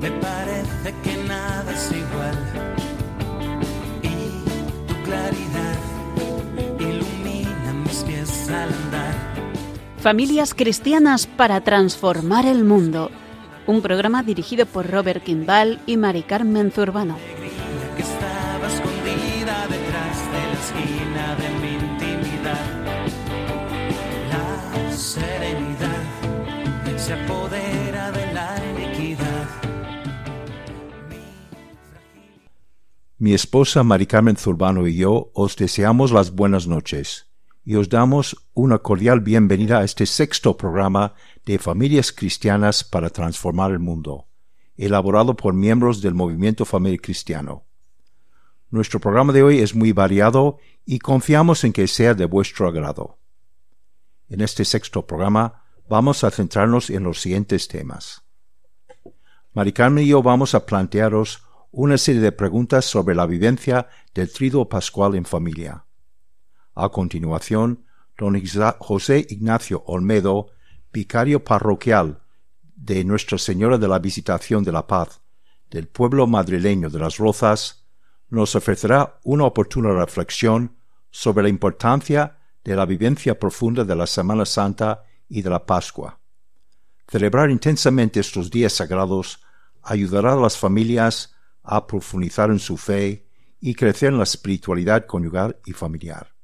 me parece que nada es igual. Y tu claridad ilumina mis pies al andar. Familias cristianas para transformar el mundo. Un programa dirigido por Robert Kimball y Mari Carmen Zurbano. que estaba escondida detrás de la esquina de mi intimidad. La serenidad se apodera Mi esposa Mari Carmen Zurbano y yo os deseamos las buenas noches y os damos una cordial bienvenida a este sexto programa de Familias Cristianas para Transformar el Mundo, elaborado por miembros del Movimiento Familia Cristiano. Nuestro programa de hoy es muy variado y confiamos en que sea de vuestro agrado. En este sexto programa vamos a centrarnos en los siguientes temas. Mari Carmen y yo vamos a plantearos una serie de preguntas sobre la vivencia del triduo pascual en familia. A continuación, don José Ignacio Olmedo, vicario parroquial de Nuestra Señora de la Visitación de la Paz del pueblo madrileño de Las Rozas, nos ofrecerá una oportuna reflexión sobre la importancia de la vivencia profunda de la Semana Santa y de la Pascua. Celebrar intensamente estos días sagrados ayudará a las familias a profundizar en su fe y crecer en la espiritualidad conyugal y familiar.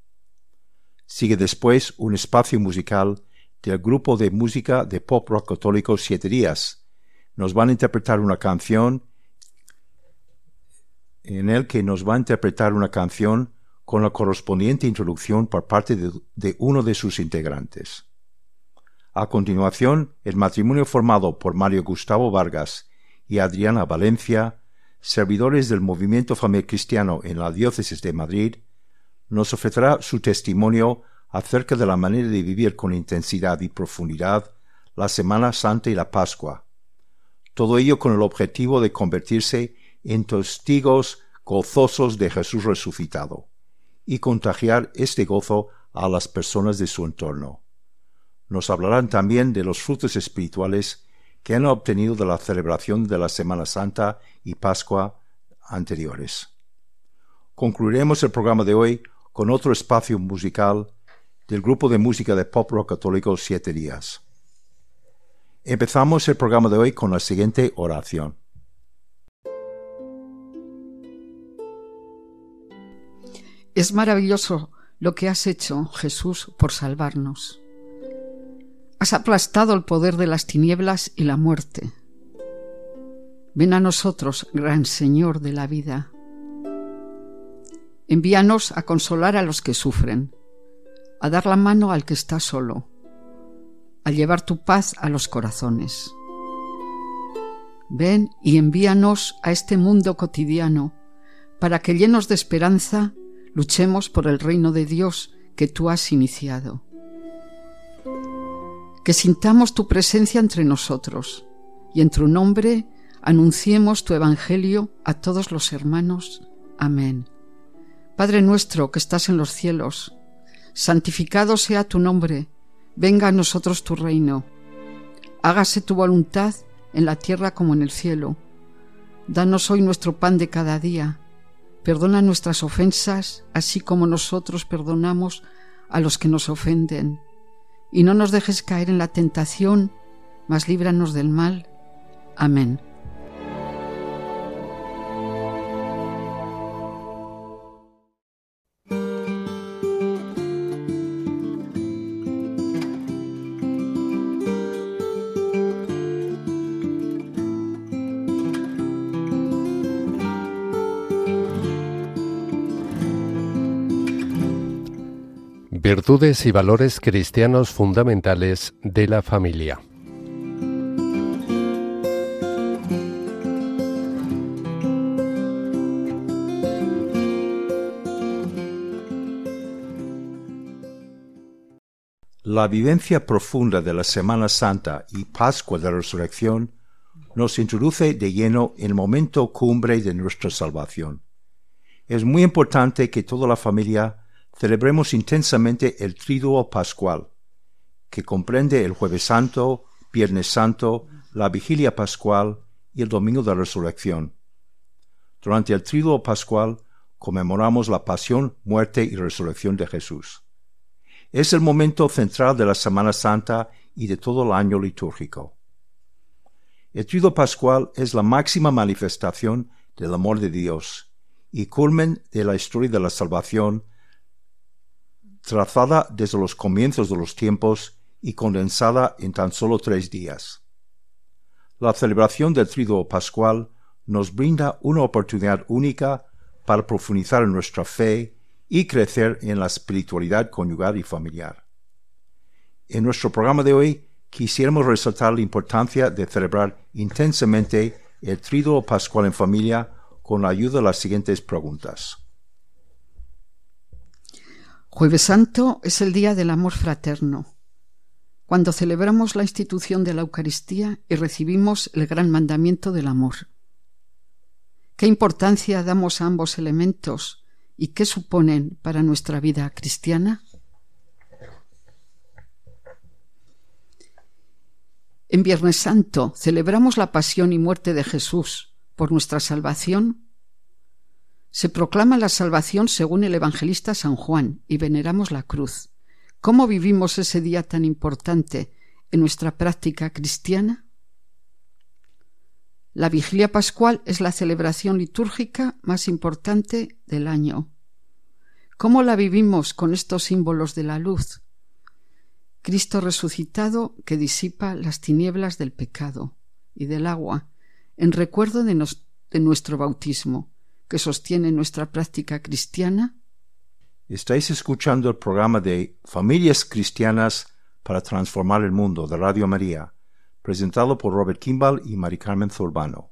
Sigue después un espacio musical del grupo de música de pop rock católico Siete Días. Nos van a interpretar una canción en el que nos va a interpretar una canción con la correspondiente introducción por parte de, de uno de sus integrantes. A continuación, el matrimonio formado por Mario Gustavo Vargas y Adriana Valencia, servidores del movimiento cristiano en la diócesis de Madrid, nos ofrecerá su testimonio acerca de la manera de vivir con intensidad y profundidad la Semana Santa y la Pascua. Todo ello con el objetivo de convertirse en testigos gozosos de Jesús resucitado y contagiar este gozo a las personas de su entorno. Nos hablarán también de los frutos espirituales que han obtenido de la celebración de la Semana Santa y Pascua anteriores. Concluiremos el programa de hoy con otro espacio musical del grupo de música de pop rock católico Siete Días. Empezamos el programa de hoy con la siguiente oración. Es maravilloso lo que has hecho, Jesús, por salvarnos. Has aplastado el poder de las tinieblas y la muerte. Ven a nosotros, gran Señor de la vida. Envíanos a consolar a los que sufren, a dar la mano al que está solo, a llevar tu paz a los corazones. Ven y envíanos a este mundo cotidiano para que llenos de esperanza luchemos por el reino de Dios que tú has iniciado. Que sintamos tu presencia entre nosotros y en tu nombre anunciemos tu evangelio a todos los hermanos. Amén. Padre nuestro que estás en los cielos, santificado sea tu nombre, venga a nosotros tu reino. Hágase tu voluntad en la tierra como en el cielo. Danos hoy nuestro pan de cada día. Perdona nuestras ofensas, así como nosotros perdonamos a los que nos ofenden. Y no nos dejes caer en la tentación, mas líbranos del mal. Amén. Virtudes y valores cristianos fundamentales de la familia. La vivencia profunda de la Semana Santa y Pascua de Resurrección nos introduce de lleno en el momento cumbre de nuestra salvación. Es muy importante que toda la familia celebremos intensamente el Triduo Pascual, que comprende el Jueves Santo, Viernes Santo, la vigilia pascual y el domingo de resurrección. Durante el tríduo pascual conmemoramos la pasión, muerte y resurrección de Jesús. Es el momento central de la Semana Santa y de todo el año litúrgico. El tríduo pascual es la máxima manifestación del amor de Dios y culmen de la historia de la salvación trazada desde los comienzos de los tiempos y condensada en tan solo tres días. La celebración del Triduo Pascual nos brinda una oportunidad única para profundizar en nuestra fe y crecer en la espiritualidad conyugal y familiar. En nuestro programa de hoy quisiéramos resaltar la importancia de celebrar intensamente el Triduo Pascual en familia con la ayuda de las siguientes preguntas. Jueves Santo es el día del amor fraterno, cuando celebramos la institución de la Eucaristía y recibimos el gran mandamiento del amor. ¿Qué importancia damos a ambos elementos y qué suponen para nuestra vida cristiana? En Viernes Santo celebramos la pasión y muerte de Jesús por nuestra salvación se proclama la salvación según el evangelista San Juan y veneramos la cruz. ¿Cómo vivimos ese día tan importante en nuestra práctica cristiana? La vigilia pascual es la celebración litúrgica más importante del año. ¿Cómo la vivimos con estos símbolos de la luz? Cristo resucitado que disipa las tinieblas del pecado y del agua, en recuerdo de, nuestro bautismo que sostiene nuestra práctica cristiana? Estáis escuchando el programa de Familias Cristianas para Transformar el Mundo de Radio María, presentado por Robert Kimball y Mari Carmen Zurbano.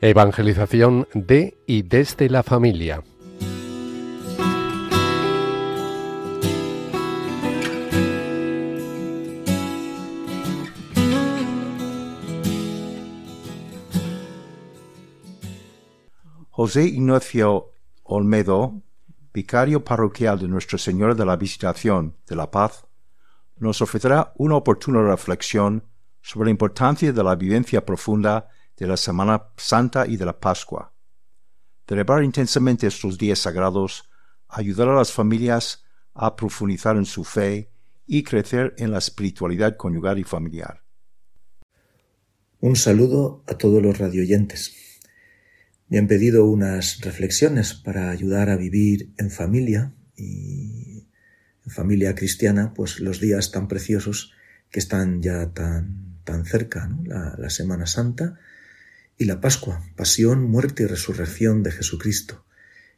Evangelización de y desde la familia. José Ignacio Olmedo, vicario parroquial de Nuestra Señora de la Visitación de la Paz, nos ofrecerá una oportuna reflexión sobre la importancia de la vivencia profunda de la Semana Santa y de la Pascua. Celebrar intensamente estos días sagrados ayudará a las familias a profundizar en su fe y crecer en la espiritualidad conyugal y familiar. Un saludo a todos los radioyentes. Me han pedido unas reflexiones para ayudar a vivir en familia y en familia cristiana, pues los días tan preciosos que están ya tan, tan cerca, la, la Semana Santa y la Pascua, pasión, muerte y resurrección de Jesucristo,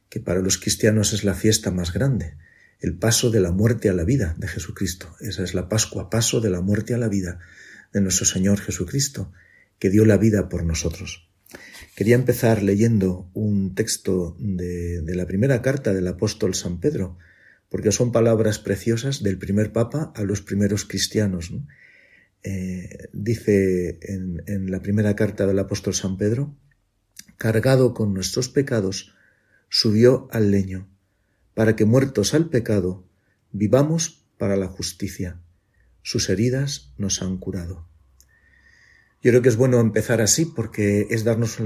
que para los cristianos es la fiesta más grande, el paso de la muerte a la vida de Jesucristo. Esa es la Pascua, paso de la muerte a la vida de nuestro Señor Jesucristo, que dio la vida por nosotros. Quería empezar leyendo un texto de, la primera carta del apóstol San Pedro, porque son palabras preciosas del primer papa a los primeros cristianos. Eh, dice en, en la primera carta del apóstol San Pedro, cargado con nuestros pecados, subió al leño, para que muertos al pecado, vivamos para la justicia. Sus heridas nos han curado. Yo creo que es bueno empezar así porque es darnos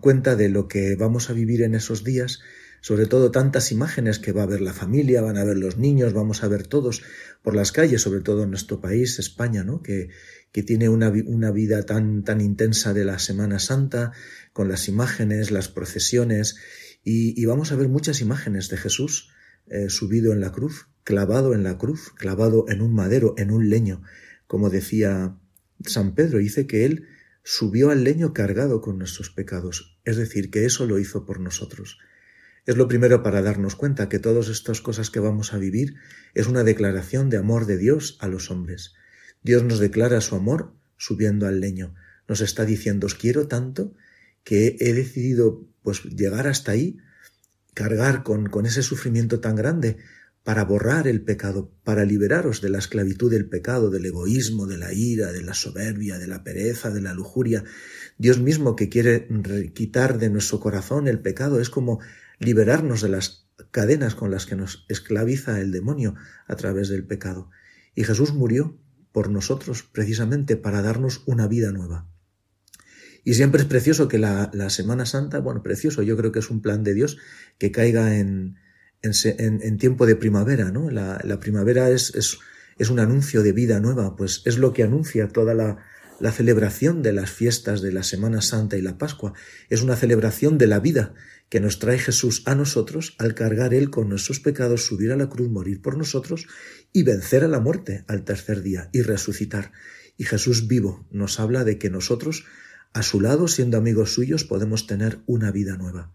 cuenta de lo que vamos a vivir en esos días, sobre todo tantas imágenes que va a ver la familia, van a ver los niños, vamos a ver todos por las calles, sobre todo en nuestro país, España, ¿no? que, que tiene una, una vida tan, tan intensa de la Semana Santa, con las imágenes, las procesiones, y, vamos a ver muchas imágenes de Jesús eh, subido en la cruz, clavado en la cruz, clavado en un madero, en un leño, como decía San Pedro dice que Él subió al leño cargado con nuestros pecados, es decir, que eso lo hizo por nosotros. Es lo primero para darnos cuenta que todas estas cosas que vamos a vivir es una declaración de amor de Dios a los hombres. Dios nos declara su amor subiendo al leño. Nos está diciendo, os quiero tanto que he decidido pues llegar hasta ahí, cargar con, con ese sufrimiento tan grande para borrar el pecado, para liberaros de la esclavitud del pecado, del egoísmo, de la ira, de la soberbia, de la pereza, de la lujuria. Dios mismo que quiere quitar de nuestro corazón el pecado es como liberarnos de las cadenas con las que nos esclaviza el demonio a través del pecado. Y Jesús murió por nosotros precisamente para darnos una vida nueva. Y siempre es precioso que la, Semana Santa, bueno, precioso, yo creo que es un plan de Dios que caiga en, en, tiempo de primavera, ¿no? La, primavera es, es, es, un anuncio de vida nueva, pues es lo que anuncia toda la, la celebración de las fiestas de la Semana Santa y la Pascua. Es una celebración de la vida que nos trae Jesús a nosotros al cargar Él con nuestros pecados, subir a la cruz, morir por nosotros y vencer a la muerte al tercer día y resucitar. Y Jesús vivo nos habla de que nosotros a su lado, siendo amigos suyos, podemos tener una vida nueva.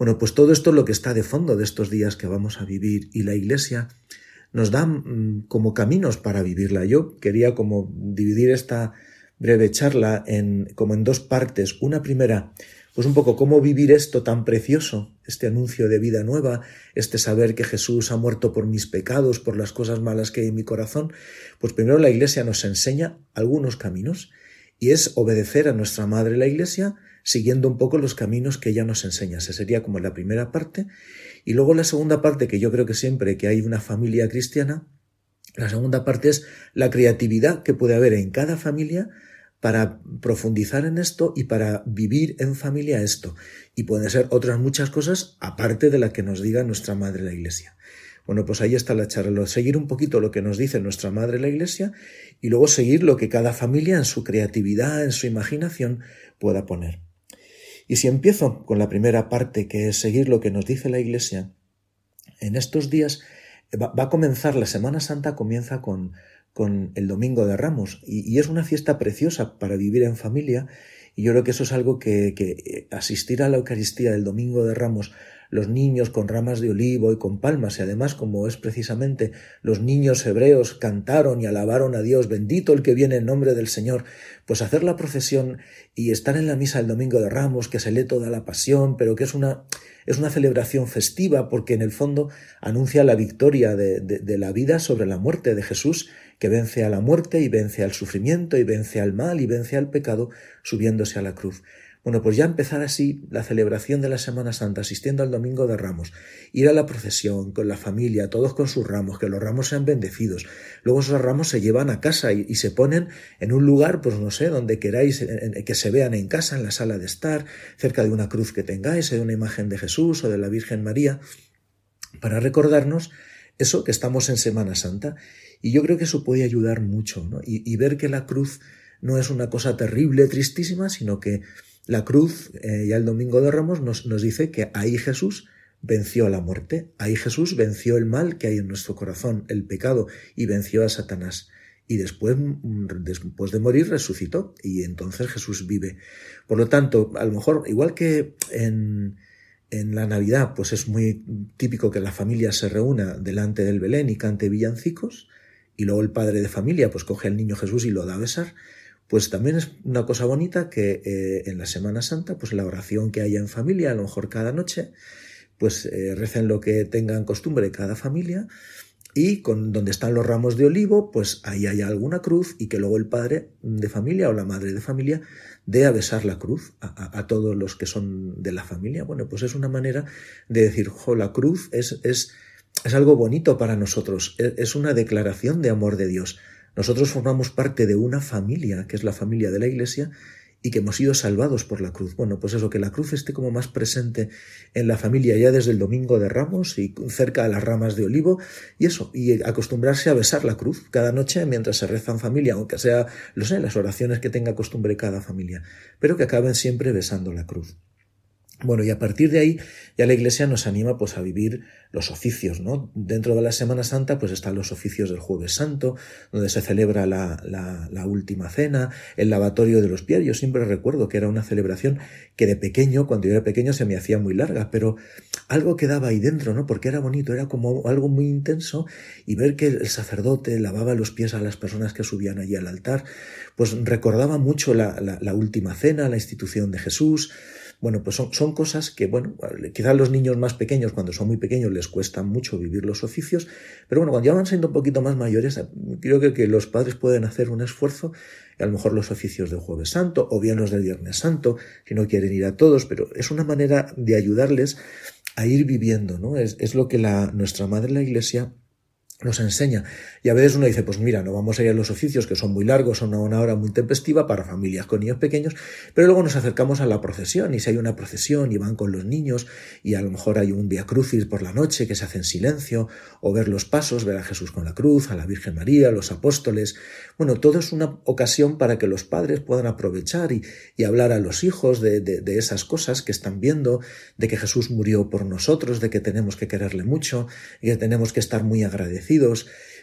Bueno, pues todo esto es lo que está de fondo de estos días que vamos a vivir y la Iglesia nos da mm, como caminos para vivirla. Yo quería como dividir esta breve charla en como en dos partes. Una primera, pues un poco cómo vivir esto tan precioso, este anuncio de vida nueva, este saber que Jesús ha muerto por mis pecados, por las cosas malas que hay en mi corazón. Pues primero la Iglesia nos enseña algunos caminos y es obedecer a nuestra Madre la Iglesia siguiendo un poco los caminos que ella nos enseña. Esa sería como la primera parte. Y luego la segunda parte, que yo creo que siempre que hay una familia cristiana, la segunda parte es la creatividad que puede haber en cada familia para profundizar en esto y para vivir en familia esto. Y pueden ser otras muchas cosas aparte de la que nos diga nuestra Madre la Iglesia. Bueno, pues ahí está la charla, seguir un poquito lo que nos dice nuestra Madre la Iglesia y luego seguir lo que cada familia en su creatividad, en su imaginación pueda poner. Y si empiezo con la primera parte, que es seguir lo que nos dice la Iglesia, en estos días va, a comenzar la Semana Santa, comienza con, con el Domingo de Ramos. Y, es una fiesta preciosa para vivir en familia. Y yo creo que eso es algo que, que asistir a la Eucaristía del Domingo de Ramos los niños con ramas de olivo y con palmas, y además como es precisamente los niños hebreos cantaron y alabaron a Dios, bendito el que viene en nombre del Señor, pues hacer la procesión y estar en la misa el domingo de Ramos, que se lee toda la pasión, pero que es una, es una celebración festiva porque en el fondo anuncia la victoria de, de la vida sobre la muerte de Jesús, que vence a la muerte y vence al sufrimiento y vence al mal y vence al pecado subiéndose a la cruz. Bueno, pues ya empezar así la celebración de la Semana Santa, asistiendo al Domingo de Ramos, ir a la procesión con la familia, todos con sus ramos, que los ramos sean bendecidos. Luego esos ramos se llevan a casa y, se ponen en un lugar, pues no sé, donde queráis que se vean en casa, en la sala de estar, cerca de una cruz que tengáis, de una imagen de Jesús o de la Virgen María, para recordarnos eso que estamos en Semana Santa. Y yo creo que eso puede ayudar mucho, ¿no? y ver que la cruz no es una cosa terrible, tristísima, sino que la cruz, eh, ya el domingo de Ramos, nos, nos dice que ahí Jesús venció a la muerte, ahí Jesús venció el mal que hay en nuestro corazón, el pecado, y venció a Satanás. Y después, mm, después de morir, resucitó, y entonces Jesús vive. Por lo tanto, a lo mejor, igual que en, en la Navidad, pues es muy típico que la familia se reúna delante del Belén y cante villancicos, y luego el padre de familia pues coge al niño Jesús y lo da a besar, pues también es una cosa bonita que eh, en la Semana Santa, pues la oración que haya en familia, a lo mejor cada noche, pues eh, recen lo que tengan costumbre cada familia y con donde están los ramos de olivo, pues ahí haya alguna cruz y que luego el padre de familia o la madre de familia dé a besar la cruz a, todos los que son de la familia. Bueno, pues es una manera de decir, jo, la cruz es, es, es algo bonito para nosotros, e, es una declaración de amor de Dios. Nosotros formamos parte de una familia, que es la familia de la Iglesia, y que hemos sido salvados por la cruz. Bueno, pues eso, que la cruz esté como más presente en la familia ya desde el domingo de Ramos y cerca de las ramas de olivo, y eso, y acostumbrarse a besar la cruz cada noche mientras se reza en familia, aunque sea, lo sé, las oraciones que tenga costumbre cada familia, pero que acaben siempre besando la cruz. Bueno, y a partir de ahí ya la Iglesia nos anima pues a vivir los oficios, ¿no? Dentro de la Semana Santa pues están los oficios del Jueves Santo, donde se celebra la, la, última cena, el lavatorio de los pies. Yo siempre recuerdo que era una celebración que de pequeño, cuando yo era pequeño, se me hacía muy larga, pero algo quedaba ahí dentro, ¿no? Porque era bonito, era como algo muy intenso y ver que el sacerdote lavaba los pies a las personas que subían allí al altar, pues recordaba mucho la, la última cena, la institución de Jesús, Bueno, pues son, son cosas que, bueno, quizás los niños más pequeños, cuando son muy pequeños, les cuesta mucho vivir los oficios, pero bueno, cuando ya van siendo un poquito más mayores, creo que, los padres pueden hacer un esfuerzo, a lo mejor los oficios del Jueves Santo, o bien los del Viernes Santo, si no quieren ir a todos, pero es una manera de ayudarles a ir viviendo, ¿no? Es, es lo que la, nuestra Madre la Iglesia nos enseña. Y a veces uno dice, pues mira, no vamos a ir a los oficios que son muy largos, son una hora muy tempestiva para familias con niños pequeños, pero luego nos acercamos a la procesión y si hay una procesión y van con los niños y a lo mejor hay un via crucis por la noche que se hace en silencio o ver los pasos, ver a Jesús con la cruz, a la Virgen María, a los apóstoles. Bueno, todo es una ocasión para que los padres puedan aprovechar y, y hablar a los hijos de, de, de esas cosas que están viendo, de que Jesús murió por nosotros, de que tenemos que quererle mucho y que tenemos que estar muy agradecidos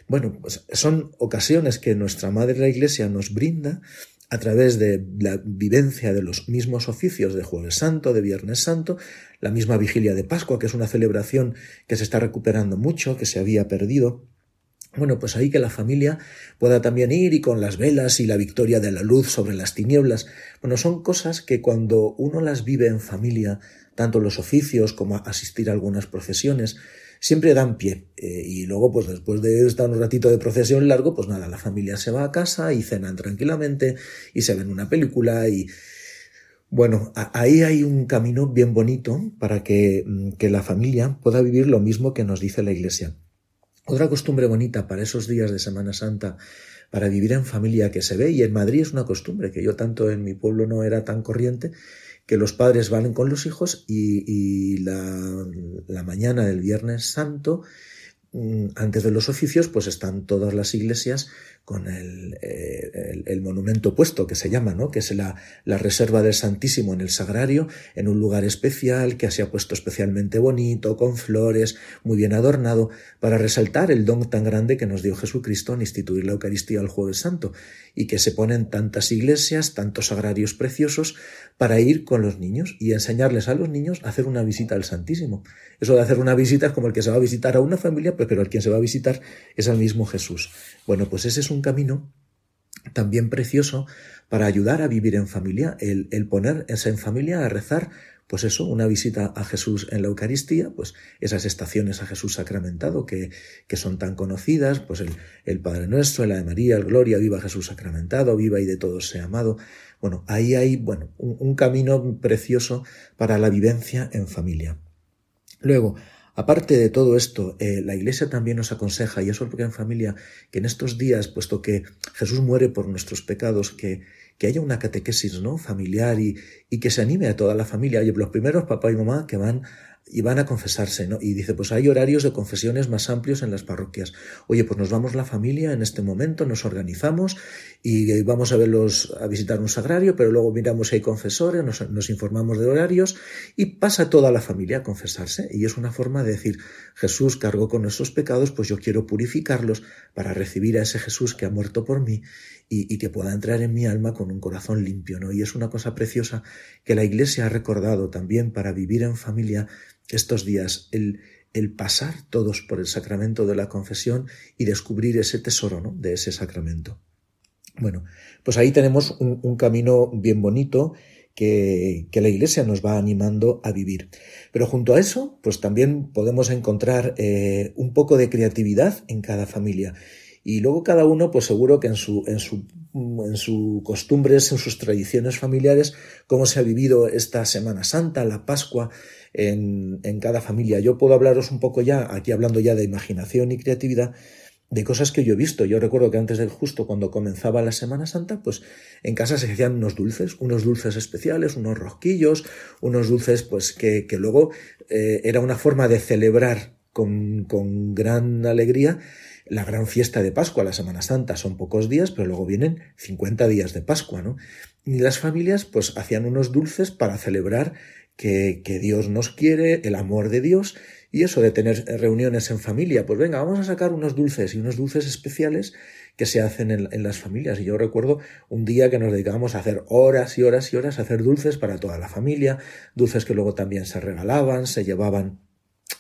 bueno, pues son ocasiones que nuestra Madre la Iglesia nos brinda a través de la vivencia de los mismos oficios de Jueves Santo, de Viernes Santo, la misma vigilia de Pascua, que es una celebración que se está recuperando mucho, que se había perdido. Bueno, pues ahí que la familia pueda también ir y con las velas y la victoria de la luz sobre las tinieblas. Bueno, son cosas que cuando uno las vive en familia, tanto los oficios como asistir a algunas procesiones, siempre dan pie. Eh, y luego, pues después de estar un ratito de procesión largo, pues nada, la familia se va a casa y cenan tranquilamente y se ven una película y... Bueno, ahí hay un camino bien bonito para que, mm, que la familia pueda vivir lo mismo que nos dice la Iglesia. Otra costumbre bonita para esos días de Semana Santa, para vivir en familia que se ve, y en Madrid es una costumbre que yo tanto en mi pueblo no era tan corriente, que los padres valen con los hijos y, la, la, mañana del Viernes Santo, mm, antes de los oficios, pues están todas las iglesias con el, eh, el, monumento puesto que se llama, ¿no? que es la, la, reserva del Santísimo en el Sagrario, en un lugar especial que se ha puesto especialmente bonito, con flores, muy bien adornado, para resaltar el don tan grande que nos dio Jesucristo en instituir la Eucaristía el Jueves Santo, y que se ponen tantas iglesias, tantos sagrarios preciosos, para ir con los niños y enseñarles a los niños a hacer una visita al Santísimo. Eso de hacer una visita es como el que se va a visitar a una familia, pero el quien se va a visitar es al mismo Jesús. Bueno, pues ese es un camino también precioso para ayudar a vivir en familia, el, el ponerse en familia a rezar, pues eso, una visita a Jesús en la Eucaristía, pues esas estaciones a Jesús sacramentado que, que son tan conocidas, pues el, el Padre Nuestro, el Ave María, el Gloria, viva Jesús sacramentado, viva y de todos sea amado. Bueno, ahí hay, bueno, un, un camino precioso para la vivencia en familia. Luego, Aparte de todo esto, eh, la Iglesia también nos aconseja, y eso porque en familia, que en estos días, puesto que Jesús muere por nuestros pecados, que, que haya una catequesis ¿no? familiar y, y que se anime a toda la familia. Oye, los primeros papá y mamá que van y van a confesarse, ¿no? Y dice, pues hay horarios de confesiones más amplios en las parroquias. Oye, pues nos vamos la familia en este momento, nos organizamos y vamos a verlos a visitar un sagrario, pero luego miramos si hay confesores, nos, nos informamos de horarios y pasa toda la familia a confesarse. Y es una forma de decir, Jesús cargó con nuestros pecados, pues yo quiero purificarlos para recibir a ese Jesús que ha muerto por mí y, y, que pueda entrar en mi alma con un corazón limpio, ¿no? Y es una cosa preciosa que la Iglesia ha recordado también para vivir en familia estos días, el, el pasar todos por el sacramento de la confesión y descubrir ese tesoro ¿no? de ese sacramento. Bueno, pues ahí tenemos un, un camino bien bonito que, que, la Iglesia nos va animando a vivir. Pero junto a eso, pues también podemos encontrar eh, un poco de creatividad en cada familia. Y luego cada uno, pues seguro que en su, en su, en sus costumbres, en sus tradiciones familiares, cómo se ha vivido esta Semana Santa, la Pascua, en, en cada familia. Yo puedo hablaros un poco ya, aquí hablando ya de imaginación y creatividad, de cosas que yo he visto. Yo recuerdo que antes de justo cuando comenzaba la Semana Santa, pues en casa se hacían unos dulces, unos dulces especiales, unos rosquillos, unos dulces pues que, que luego eh, era una forma de celebrar con, con gran alegría la gran fiesta de Pascua, la Semana Santa, son pocos días, pero luego vienen 50 días de Pascua, ¿no? Y las familias pues hacían unos dulces para celebrar que, que Dios nos quiere, el amor de Dios, y eso de tener reuniones en familia, pues venga, vamos a sacar unos dulces y unos dulces especiales que se hacen en, en, las familias. Y yo recuerdo un día que nos dedicábamos a hacer horas y horas y horas a hacer dulces para toda la familia, dulces que luego también se regalaban, se llevaban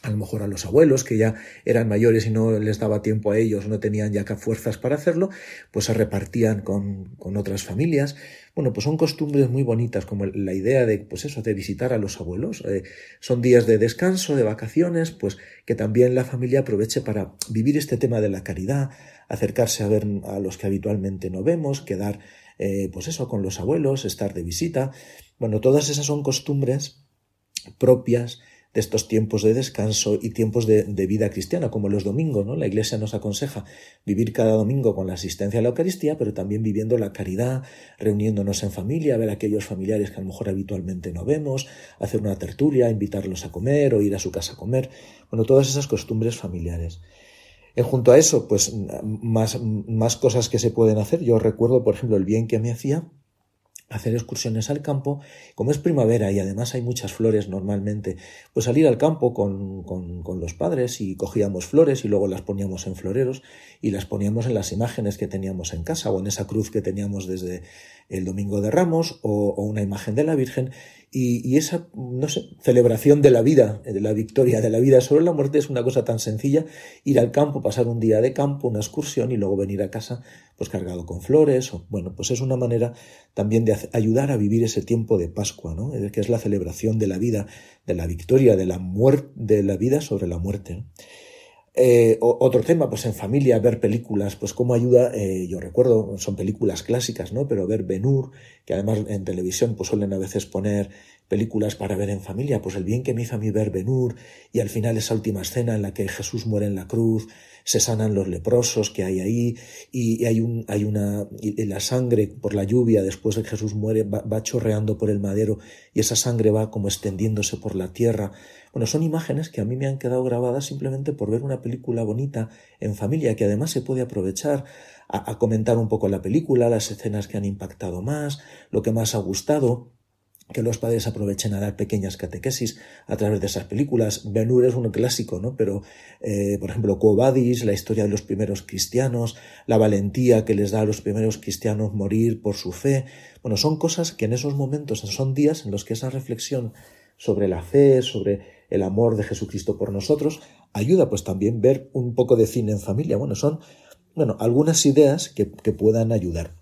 a lo mejor a los abuelos que ya eran mayores y no les daba tiempo a ellos, no tenían ya fuerzas para hacerlo, pues se repartían con, con otras familias. Bueno, pues son costumbres muy bonitas, como la idea de, pues eso, de visitar a los abuelos. Eh, son días de descanso, de vacaciones, pues que también la familia aproveche para vivir este tema de la caridad, acercarse a ver a los que habitualmente no vemos, quedar, eh, pues eso, con los abuelos, estar de visita. Bueno, todas esas son costumbres propias de estos tiempos de descanso y tiempos de, vida cristiana, como los domingos, ¿no? La Iglesia nos aconseja vivir cada domingo con la asistencia a la Eucaristía, pero también viviendo la caridad, reuniéndonos en familia, ver a aquellos familiares que a lo mejor habitualmente no vemos, hacer una tertulia, invitarlos a comer o ir a su casa a comer. Bueno, todas esas costumbres familiares. Junto a eso, pues más, más cosas que se pueden hacer. Yo recuerdo, por ejemplo, el bien que me hacía hacer excursiones al campo, como es primavera y además hay muchas flores normalmente, pues salir al campo con, con, con, los padres y cogíamos flores y luego las poníamos en floreros y las poníamos en las imágenes que teníamos en casa o en esa cruz que teníamos desde el Domingo de Ramos o, o una imagen de la Virgen y, esa, no sé, celebración de la vida, de la victoria de la vida sobre la muerte es una cosa tan sencilla, ir al campo, pasar un día de campo, una excursión y luego venir a casa pues cargado con flores, o bueno, pues es una manera también de ayudar a vivir ese tiempo de Pascua, ¿no? que es la celebración de la vida, de la victoria, de la muerte, de la vida sobre la muerte. Eh, otro tema, pues en familia, ver películas, pues cómo ayuda, eh, yo recuerdo, son películas clásicas, ¿no? Pero ver Benur, que además en televisión pues suelen a veces poner películas para ver en familia, pues el bien que me hizo a mí ver Benur, y al final esa última escena en la que Jesús muere en la cruz, se sanan los leprosos que hay ahí, y, hay, un, hay una, y la sangre por la lluvia después de que Jesús muere va, va chorreando por el madero, y esa sangre va como extendiéndose por la tierra, bueno, son imágenes que a mí me han quedado grabadas simplemente por ver una película bonita en familia, que además se puede aprovechar a, comentar un poco la película, las escenas que han impactado más, lo que más ha gustado que los padres aprovechen a dar pequeñas catequesis a través de esas películas. Ben Hur es un clásico, ¿no? Pero, eh, por ejemplo, Quo Vadis, la historia de los primeros cristianos, la valentía que les da a los primeros cristianos morir por su fe. Bueno, son cosas que en esos momentos, son días en los que esa reflexión sobre la fe, sobre el amor de Jesucristo por nosotros, ayuda pues también ver un poco de cine en familia. Bueno, son bueno, algunas ideas que, puedan ayudar.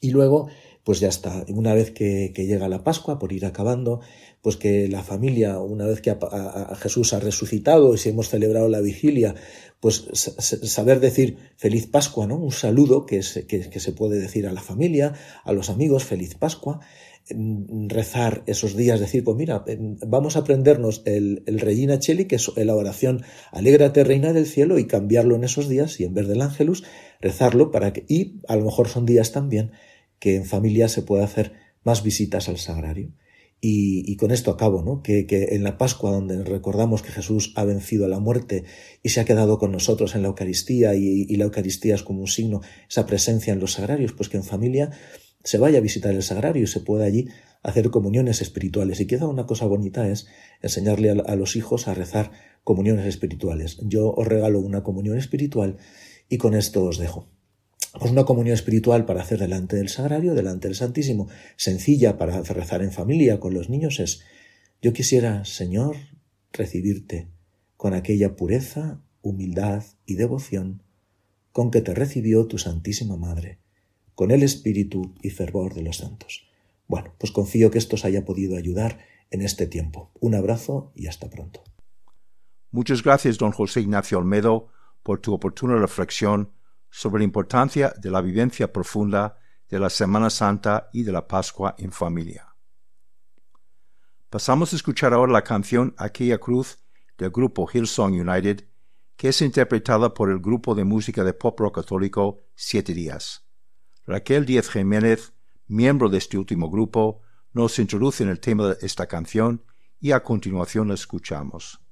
Y luego, pues ya está, una vez que, llega la Pascua, por ir acabando, pues que la familia, una vez que a, Jesús ha resucitado y si hemos celebrado la vigilia, pues saber decir feliz Pascua, ¿no? Un saludo que, que, que se puede decir a la familia, a los amigos, feliz Pascua, rezar esos días, decir, pues mira, vamos a aprendernos el, el Regina Cheli, que es la oración Alégrate Reina del Cielo, y cambiarlo en esos días, y en vez del Ángelus, rezarlo para que, y a lo mejor son días también que en familia se puede hacer más visitas al sagrario. Y, con esto acabo, ¿no? Que, que, en la Pascua, donde recordamos que Jesús ha vencido a la muerte y se ha quedado con nosotros en la Eucaristía, y, y la Eucaristía es como un signo, esa presencia en los sagrarios, pues que en familia se vaya a visitar el sagrario y se pueda allí hacer comuniones espirituales. Y quizá una cosa bonita es enseñarle a, los hijos a rezar comuniones espirituales. Yo os regalo una comunión espiritual y con esto os dejo. Pues una comunión espiritual para hacer delante del sagrario, delante del Santísimo, sencilla para rezar en familia con los niños es, yo quisiera, Señor, recibirte con aquella pureza, humildad y devoción con que te recibió tu Santísima Madre con el espíritu y fervor de los santos. Bueno, pues confío que esto os haya podido ayudar en este tiempo. Un abrazo y hasta pronto. Muchas gracias, don José Ignacio Olmedo, por tu oportuna reflexión sobre la importancia de la vivencia profunda de la Semana Santa y de la Pascua en familia. Pasamos a escuchar ahora la canción Aquella Cruz del grupo Hillsong United, que es interpretada por el grupo de música de pop rock católico Siete Días. Raquel Díaz Jiménez, miembro de este último grupo, nos introduce en el tema de esta canción y a continuación la escuchamos.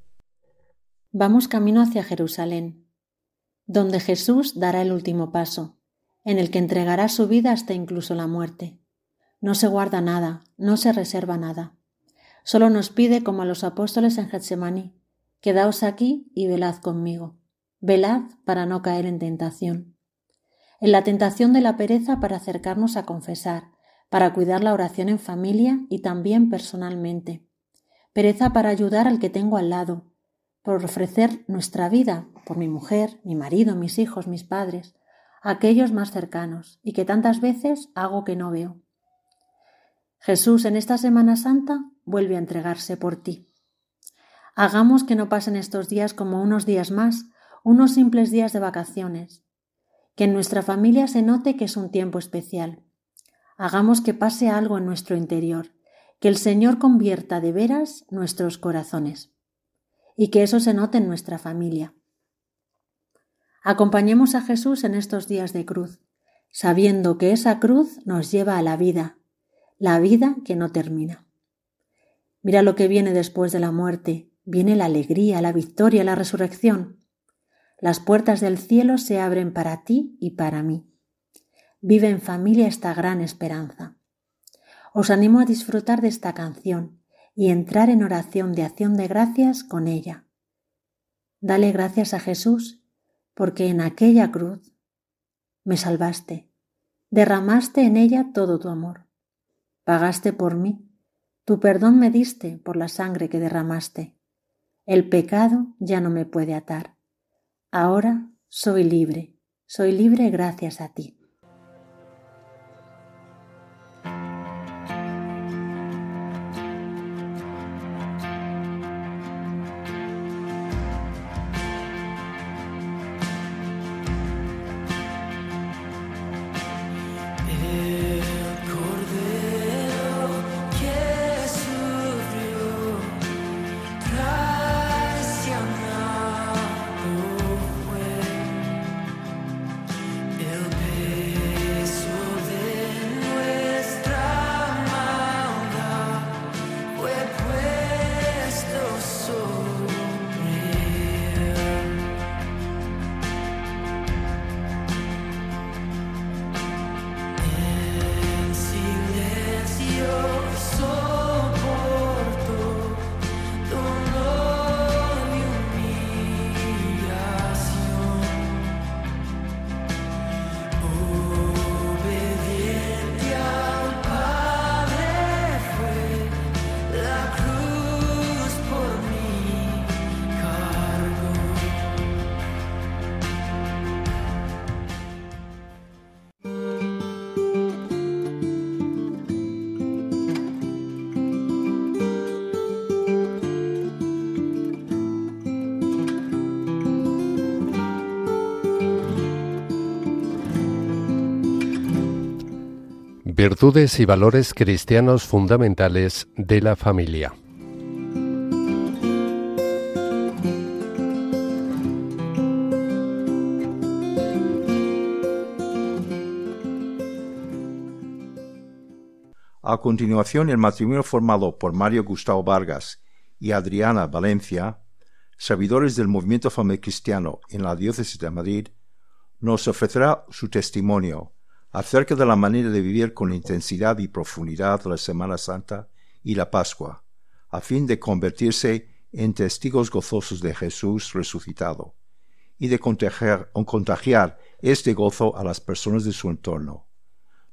Vamos camino hacia Jerusalén, donde Jesús dará el último paso, en el que entregará su vida hasta incluso la muerte. No se guarda nada, no se reserva nada. Solo nos pide, como a los apóstoles en Getsemaní, quedaos aquí y velad conmigo. Velad para no caer en tentación en la tentación de la pereza para acercarnos a confesar, para cuidar la oración en familia y también personalmente. Pereza para ayudar al que tengo al lado, por ofrecer nuestra vida por mi mujer, mi marido, mis hijos, mis padres, aquellos más cercanos, y que tantas veces hago que no veo. Jesús en esta Semana Santa vuelve a entregarse por ti. Hagamos que no pasen estos días como unos días más, unos simples días de vacaciones. Que en nuestra familia se note que es un tiempo especial. Hagamos que pase algo en nuestro interior, que el Señor convierta de veras nuestros corazones. Y que eso se note en nuestra familia. Acompañemos a Jesús en estos días de cruz, sabiendo que esa cruz nos lleva a la vida, la vida que no termina. Mira lo que viene después de la muerte, viene la alegría, la victoria, la resurrección. Las puertas del cielo se abren para ti y para mí. Vive en familia esta gran esperanza. Os animo a disfrutar de esta canción y entrar en oración de acción de gracias con ella. Dale gracias a Jesús porque en aquella cruz me salvaste, derramaste en ella todo tu amor. Pagaste por mí, tu perdón me diste por la sangre que derramaste. El pecado ya no me puede atar. Ahora soy libre, soy libre gracias a ti. Virtudes y valores cristianos fundamentales de la familia. A continuación, el matrimonio formado por Mario Gustavo Vargas y Adriana Valencia, servidores del movimiento familiar cristiano en la diócesis de Madrid, nos ofrecerá su testimonio acerca de la manera de vivir con intensidad y profundidad la Semana Santa y la Pascua, a fin de convertirse en testigos gozosos de Jesús resucitado y de contagiar, contagiar este gozo a las personas de su entorno.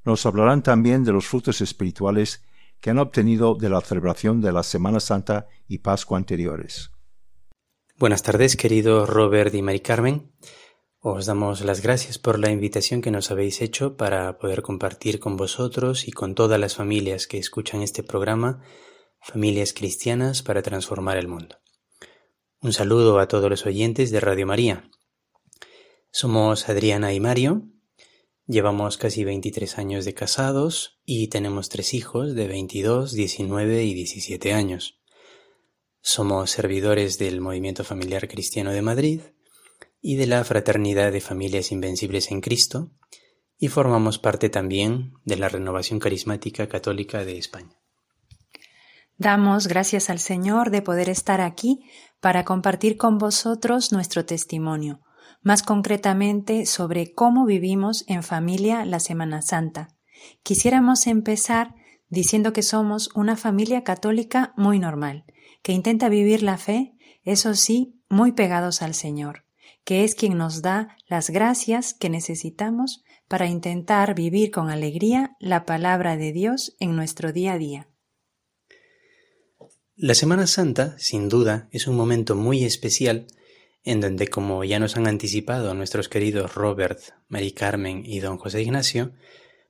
Nos hablarán también de los frutos espirituales que han obtenido de la celebración de la Semana Santa y Pascua anteriores. Buenas tardes, querido Robert y Mari Carmen. Os damos las gracias por la invitación que nos habéis hecho para poder compartir con vosotros y con todas las familias que escuchan este programa, Familias Cristianas para Transformar el Mundo. Un saludo a todos los oyentes de Radio María. Somos Adriana y Mario, llevamos casi 23 años de casados y tenemos tres hijos de 22, 19 y 17 años. Somos servidores del Movimiento Familiar Cristiano de Madrid y de la Fraternidad de Familias Invencibles en Cristo, y formamos parte también de la Renovación Carismática Católica de España. Damos gracias al Señor de poder estar aquí para compartir con vosotros nuestro testimonio, más concretamente sobre cómo vivimos en familia la Semana Santa. Quisiéramos empezar diciendo que somos una familia católica muy normal, que intenta vivir la fe, eso sí, muy pegados al Señor que es quien nos da las gracias que necesitamos para intentar vivir con alegría la palabra de Dios en nuestro día a día. La Semana Santa, sin duda, es un momento muy especial en donde, como ya nos han anticipado nuestros queridos Robert, Mari Carmen y don José Ignacio,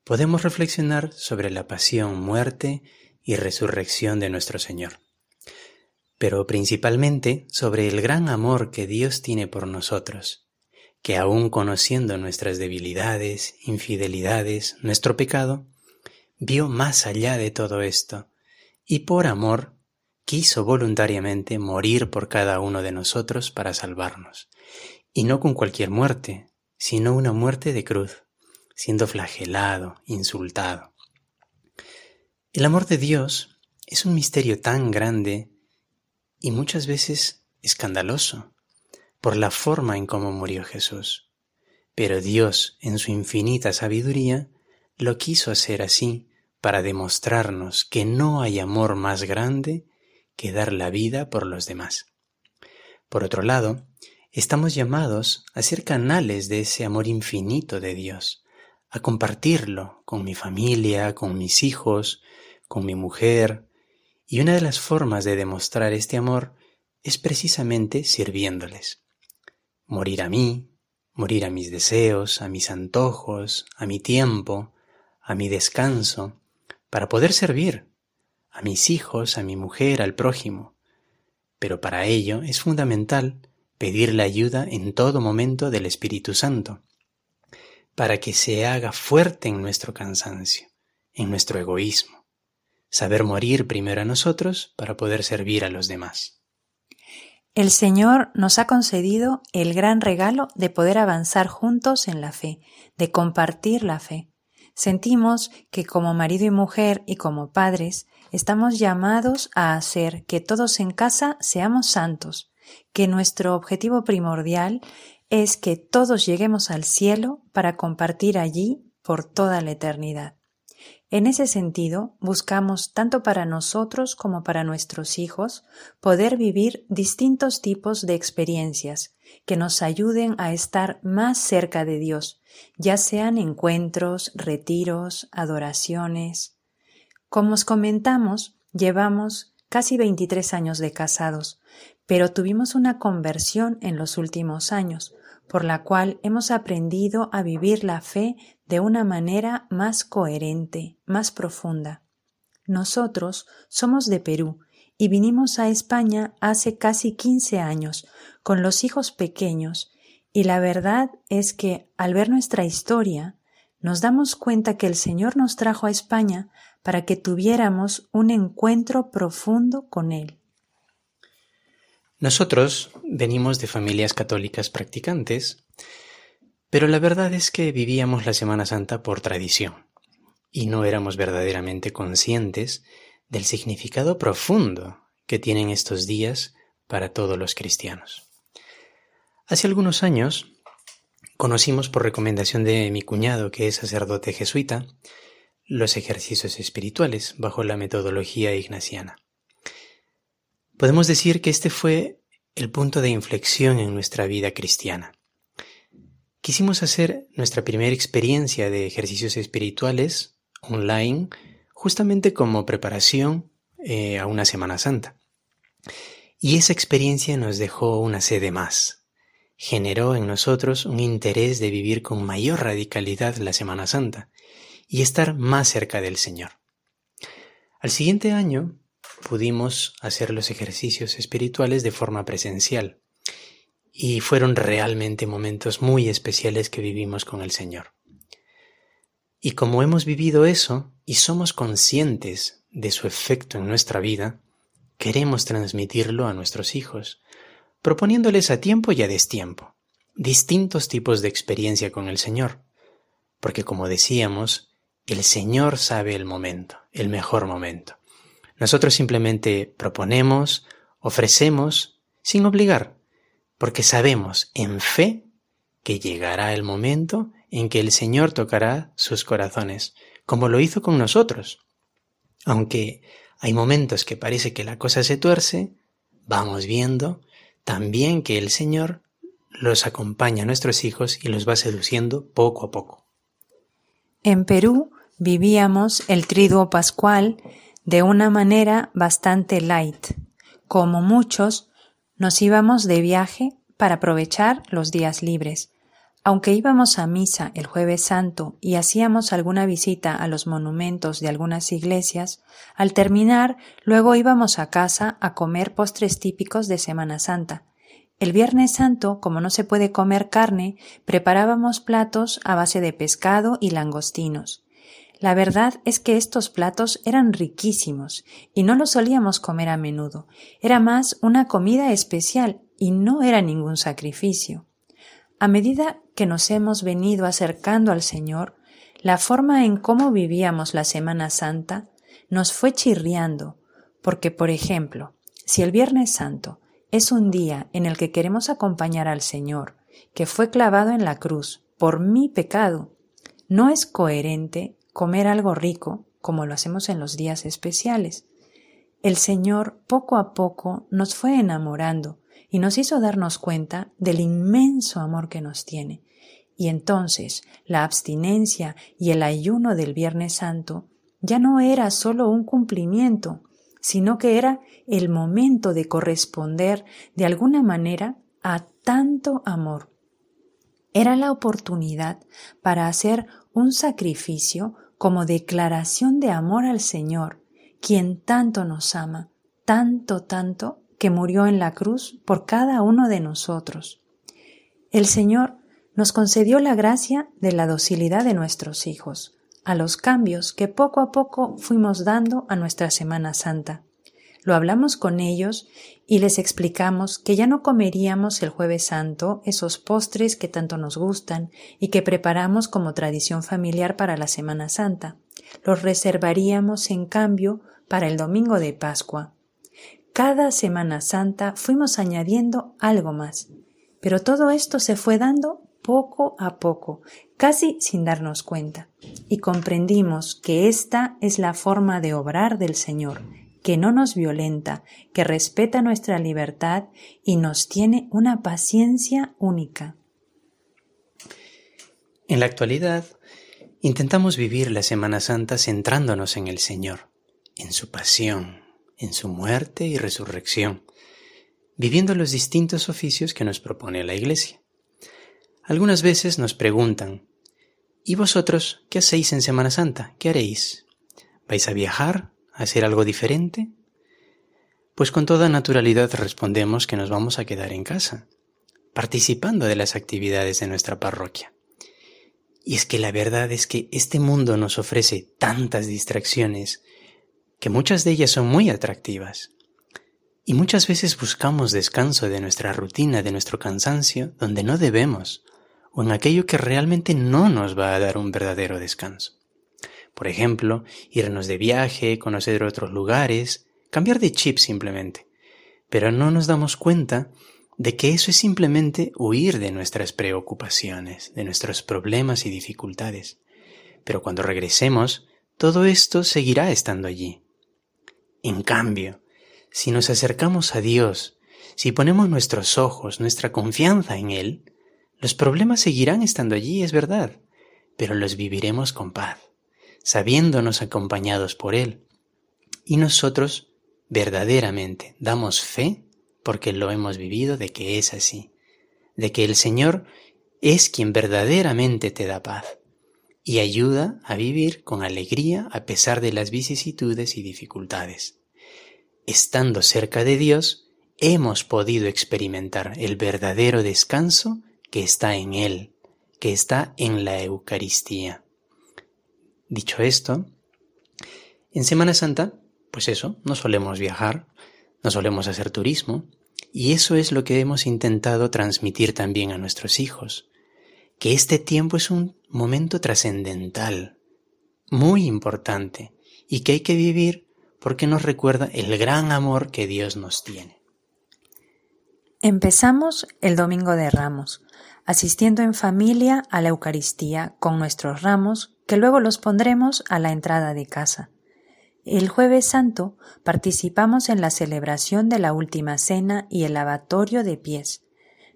podemos reflexionar sobre la pasión, muerte y resurrección de nuestro Señor. Pero principalmente sobre el gran amor que Dios tiene por nosotros, que aun conociendo nuestras debilidades, infidelidades, nuestro pecado, vio más allá de todo esto, y por amor quiso voluntariamente morir por cada uno de nosotros para salvarnos, y no con cualquier muerte, sino una muerte de cruz, siendo flagelado, insultado. El amor de Dios es un misterio tan grande y muchas veces escandaloso por la forma en cómo murió Jesús. Pero Dios, en su infinita sabiduría, lo quiso hacer así para demostrarnos que no hay amor más grande que dar la vida por los demás. Por otro lado, estamos llamados a ser canales de ese amor infinito de Dios, a compartirlo con mi familia, con mis hijos, con mi mujer, y una de las formas de demostrar este amor es precisamente sirviéndoles. Morir a mí, morir a mis deseos, a mis antojos, a mi tiempo, a mi descanso, para poder servir, a mis hijos, a mi mujer, al prójimo. Pero para ello es fundamental pedir la ayuda en todo momento del Espíritu Santo, para que se haga fuerte en nuestro cansancio, en nuestro egoísmo, saber morir primero a nosotros para poder servir a los demás. El Señor nos ha concedido el gran regalo de poder avanzar juntos en la fe, de compartir la fe. Sentimos que como marido y mujer y como padres estamos llamados a hacer que todos en casa seamos santos, que nuestro objetivo primordial es que todos lleguemos al cielo para compartir allí por toda la eternidad. En ese sentido, buscamos, tanto para nosotros como para nuestros hijos, poder vivir distintos tipos de experiencias que nos ayuden a estar más cerca de Dios, ya sean encuentros, retiros, adoraciones. Como os comentamos, llevamos casi 23 años de casados, pero tuvimos una conversión en los últimos años, por la cual hemos aprendido a vivir la fe de una manera más coherente, más profunda. Nosotros somos de Perú y vinimos a España hace casi 15 años, con los hijos pequeños, y la verdad es que al ver nuestra historia, nos damos cuenta que el Señor nos trajo a España para que tuviéramos un encuentro profundo con Él. Nosotros venimos de familias católicas practicantes, pero la verdad es que vivíamos la Semana Santa por tradición y no éramos verdaderamente conscientes del significado profundo que tienen estos días para todos los cristianos. Hace algunos años conocimos por recomendación de mi cuñado, que es sacerdote jesuita, los ejercicios espirituales bajo la metodología ignaciana. Podemos decir que este fue el punto de inflexión en nuestra vida cristiana. Quisimos hacer nuestra primera experiencia de ejercicios espirituales online justamente como preparación eh, a una Semana Santa. Y esa experiencia nos dejó una sede más. Generó en nosotros un interés de vivir con mayor radicalidad la Semana Santa y estar más cerca del Señor. Al siguiente año pudimos hacer los ejercicios espirituales de forma presencial y fueron realmente momentos muy especiales que vivimos con el Señor. Y como hemos vivido eso y somos conscientes de su efecto en nuestra vida, queremos transmitirlo a nuestros hijos, proponiéndoles a tiempo y a destiempo distintos tipos de experiencia con el Señor, porque como decíamos, el Señor sabe el momento, el mejor momento. Nosotros simplemente proponemos, ofrecemos, sin obligar, porque sabemos en fe que llegará el momento en que el Señor tocará sus corazones, como lo hizo con nosotros. Aunque hay momentos que parece que la cosa se tuerce, vamos viendo también que el Señor los acompaña a nuestros hijos y los va seduciendo poco a poco. En Perú vivíamos el triduo pascual de una manera bastante light, como muchos, nos íbamos de viaje para aprovechar los días libres. Aunque íbamos a misa el jueves santo y hacíamos alguna visita a los monumentos de algunas iglesias, al terminar luego íbamos a casa a comer postres típicos de Semana Santa. El Viernes Santo, como no se puede comer carne, preparábamos platos a base de pescado y langostinos. La verdad es que estos platos eran riquísimos y no los solíamos comer a menudo. Era más una comida especial y no era ningún sacrificio. A medida que nos hemos venido acercando al Señor, la forma en cómo vivíamos la Semana Santa nos fue chirriando, porque, por ejemplo, si el Viernes Santo es un día en el que queremos acompañar al Señor, que fue clavado en la cruz por mi pecado, no es coherente comer algo rico como lo hacemos en los días especiales. El Señor poco a poco nos fue enamorando y nos hizo darnos cuenta del inmenso amor que nos tiene. Y entonces la abstinencia y el ayuno del Viernes Santo ya no era solo un cumplimiento, sino que era el momento de corresponder de alguna manera a tanto amor. Era la oportunidad para hacer un sacrificio como declaración de amor al Señor, quien tanto nos ama, tanto, tanto, que murió en la cruz por cada uno de nosotros. El Señor nos concedió la gracia de la docilidad de nuestros hijos, a los cambios que poco a poco fuimos dando a nuestra Semana Santa. Lo hablamos con ellos y les explicamos que ya no comeríamos el jueves santo esos postres que tanto nos gustan y que preparamos como tradición familiar para la Semana Santa. Los reservaríamos en cambio para el domingo de Pascua, cada Semana Santa fuimos añadiendo algo más, pero todo esto se fue dando poco a poco, casi sin darnos cuenta, y comprendimos que esta es la forma de obrar del Señor, que no nos violenta, que respeta nuestra libertad y nos tiene una paciencia única. En la actualidad, intentamos vivir la Semana Santa centrándonos en el Señor, en su pasión, en su muerte y resurrección, viviendo los distintos oficios que nos propone la Iglesia. Algunas veces nos preguntan, ¿y vosotros qué hacéis en Semana Santa? ¿Qué haréis? ¿Vais a viajar? ¿A hacer algo diferente? Pues con toda naturalidad respondemos que nos vamos a quedar en casa, participando de las actividades de nuestra parroquia. Y es que la verdad es que este mundo nos ofrece tantas distracciones que muchas de ellas son muy atractivas. Y muchas veces buscamos descanso de nuestra rutina, de nuestro cansancio, donde no debemos, o en aquello que realmente no nos va a dar un verdadero descanso. Por ejemplo, irnos de viaje, conocer otros lugares, cambiar de chip simplemente. Pero no nos damos cuenta de que eso es simplemente huir de nuestras preocupaciones, de nuestros problemas y dificultades. Pero cuando regresemos, todo esto seguirá estando allí. En cambio, si nos acercamos a Dios, si ponemos nuestros ojos, nuestra confianza en Él, los problemas seguirán estando allí, es verdad, pero los viviremos con paz, sabiéndonos acompañados por Él. Y nosotros verdaderamente damos fe porque lo hemos vivido de que es así, de que el Señor es quien verdaderamente te da paz y ayuda a vivir con alegría a pesar de las vicisitudes y dificultades. Estando cerca de Dios, hemos podido experimentar el verdadero descanso que está en Él, que está en la Eucaristía. Dicho esto, en Semana Santa, pues eso, no solemos viajar, no solemos hacer turismo, y eso es lo que hemos intentado transmitir también a nuestros hijos, que este tiempo es un momento trascendental, muy importante, y que hay que vivir porque nos recuerda el gran amor que Dios nos tiene. Empezamos el Domingo de Ramos, asistiendo en familia a la Eucaristía con nuestros ramos, que luego los pondremos a la entrada de casa. El jueves santo participamos en la celebración de la Última Cena y el lavatorio de pies.